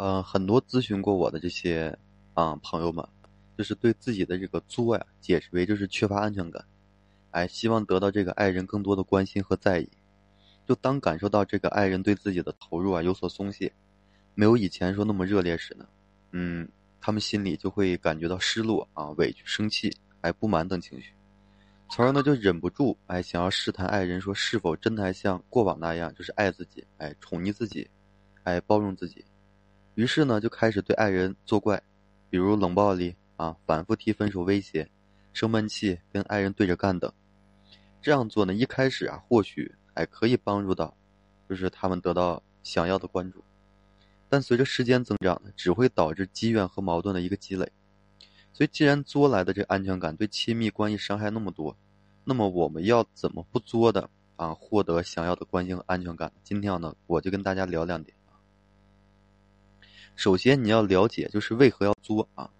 呃，很多咨询过我的这些啊朋友们，就是对自己的这个作呀，解释为就是缺乏安全感，哎，希望得到这个爱人更多的关心和在意。就当感受到这个爱人对自己的投入啊有所松懈，没有以前说那么热烈时呢，嗯，他们心里就会感觉到失落啊、委屈、生气、哎、不满等情绪，从而呢就忍不住哎想要试探爱人说是否真的还像过往那样，就是爱自己、哎宠溺自己、哎包容自己。于是呢，就开始对爱人作怪，比如冷暴力啊，反复提分手威胁，生闷气，跟爱人对着干等。这样做呢，一开始啊，或许还可以帮助到，就是他们得到想要的关注。但随着时间增长呢，只会导致积怨和矛盾的一个积累。所以，既然作来的这安全感对亲密关系伤害那么多，那么我们要怎么不作的啊，获得想要的关心和安全感？今天呢，我就跟大家聊两点。首先，你要了解就是为何要作啊？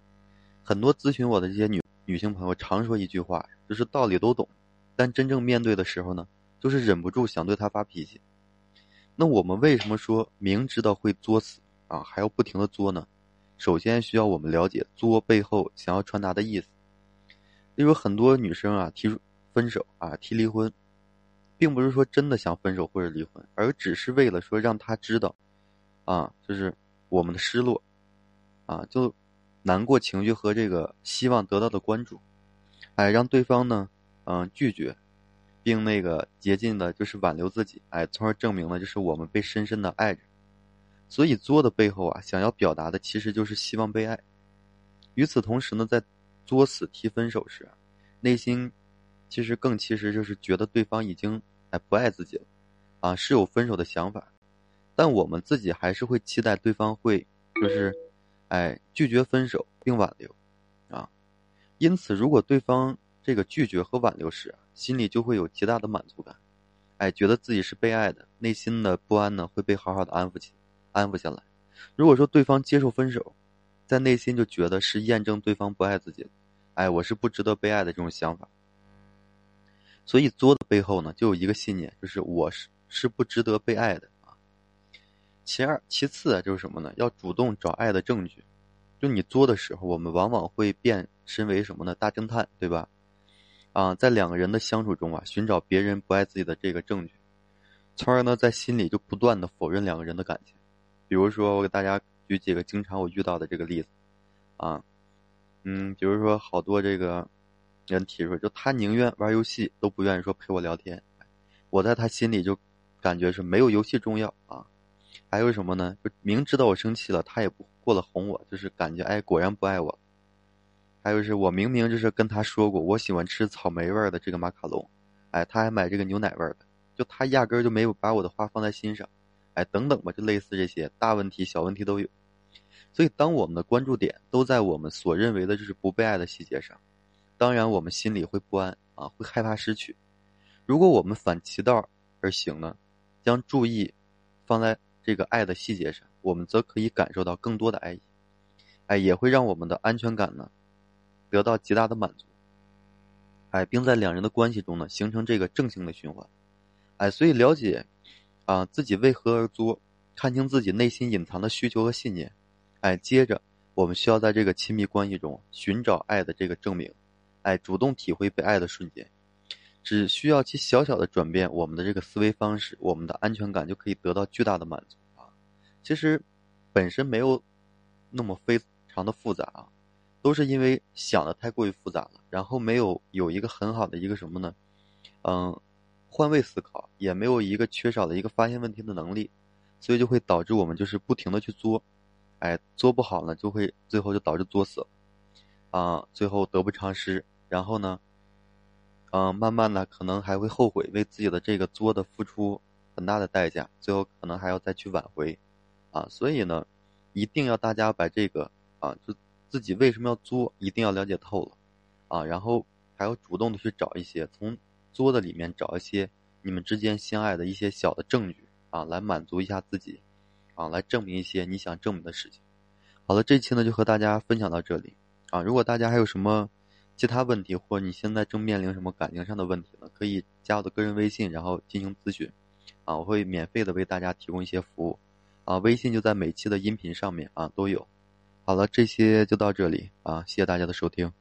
很多咨询我的这些女女性朋友常说一句话，就是道理都懂，但真正面对的时候呢，就是忍不住想对他发脾气。那我们为什么说明知道会作死啊，还要不停的作呢？首先需要我们了解作背后想要传达的意思。例如，很多女生啊提分手啊提离婚，并不是说真的想分手或者离婚，而只是为了说让他知道，啊，就是。我们的失落，啊，就难过情绪和这个希望得到的关注，哎，让对方呢，嗯，拒绝，并那个竭尽的就是挽留自己，哎，从而证明了就是我们被深深的爱着。所以作的背后啊，想要表达的其实就是希望被爱。与此同时呢，在作死提分手时，内心其实更其实就是觉得对方已经哎不爱自己了，啊，是有分手的想法。但我们自己还是会期待对方会，就是，哎，拒绝分手并挽留，啊，因此如果对方这个拒绝和挽留时，心里就会有极大的满足感，哎，觉得自己是被爱的，内心的不安呢会被好好的安抚起，安抚下来。如果说对方接受分手，在内心就觉得是验证对方不爱自己，哎，我是不值得被爱的这种想法。所以作的背后呢，就有一个信念，就是我是是不值得被爱的。其二，其次啊，就是什么呢？要主动找爱的证据。就你作的时候，我们往往会变身为什么呢？大侦探，对吧？啊，在两个人的相处中啊，寻找别人不爱自己的这个证据，从而呢，在心里就不断的否认两个人的感情。比如说，我给大家举几个经常我遇到的这个例子，啊，嗯，比如说好多这个人提出，就他宁愿玩游戏，都不愿意说陪我聊天。我在他心里就感觉是没有游戏重要啊。还有什么呢？就明知道我生气了，他也不过来哄我，就是感觉哎，果然不爱我。还有是我明明就是跟他说过，我喜欢吃草莓味儿的这个马卡龙，哎，他还买这个牛奶味儿的，就他压根儿就没有把我的话放在心上，哎，等等吧，就类似这些大问题、小问题都有。所以，当我们的关注点都在我们所认为的就是不被爱的细节上，当然我们心里会不安啊，会害怕失去。如果我们反其道而行呢，将注意放在。这个爱的细节上，我们则可以感受到更多的爱意，哎，也会让我们的安全感呢得到极大的满足，哎，并在两人的关系中呢形成这个正性的循环，哎，所以了解啊自己为何而作，看清自己内心隐藏的需求和信念，哎，接着我们需要在这个亲密关系中寻找爱的这个证明，哎，主动体会被爱的瞬间。只需要其小小的转变，我们的这个思维方式，我们的安全感就可以得到巨大的满足啊！其实，本身没有那么非常的复杂啊，都是因为想的太过于复杂了，然后没有有一个很好的一个什么呢？嗯，换位思考，也没有一个缺少的一个发现问题的能力，所以就会导致我们就是不停的去作，哎，作不好呢，就会最后就导致作死了啊，最后得不偿失，然后呢？嗯，慢慢的可能还会后悔，为自己的这个作的付出很大的代价，最后可能还要再去挽回，啊，所以呢，一定要大家把这个啊，就自己为什么要作，一定要了解透了，啊，然后还要主动的去找一些从作的里面找一些你们之间相爱的一些小的证据啊，来满足一下自己，啊，来证明一些你想证明的事情。好了，这期呢就和大家分享到这里，啊，如果大家还有什么。其他问题，或你现在正面临什么感情上的问题呢？可以加我的个人微信，然后进行咨询，啊，我会免费的为大家提供一些服务，啊，微信就在每期的音频上面啊都有。好了，这些就到这里啊，谢谢大家的收听。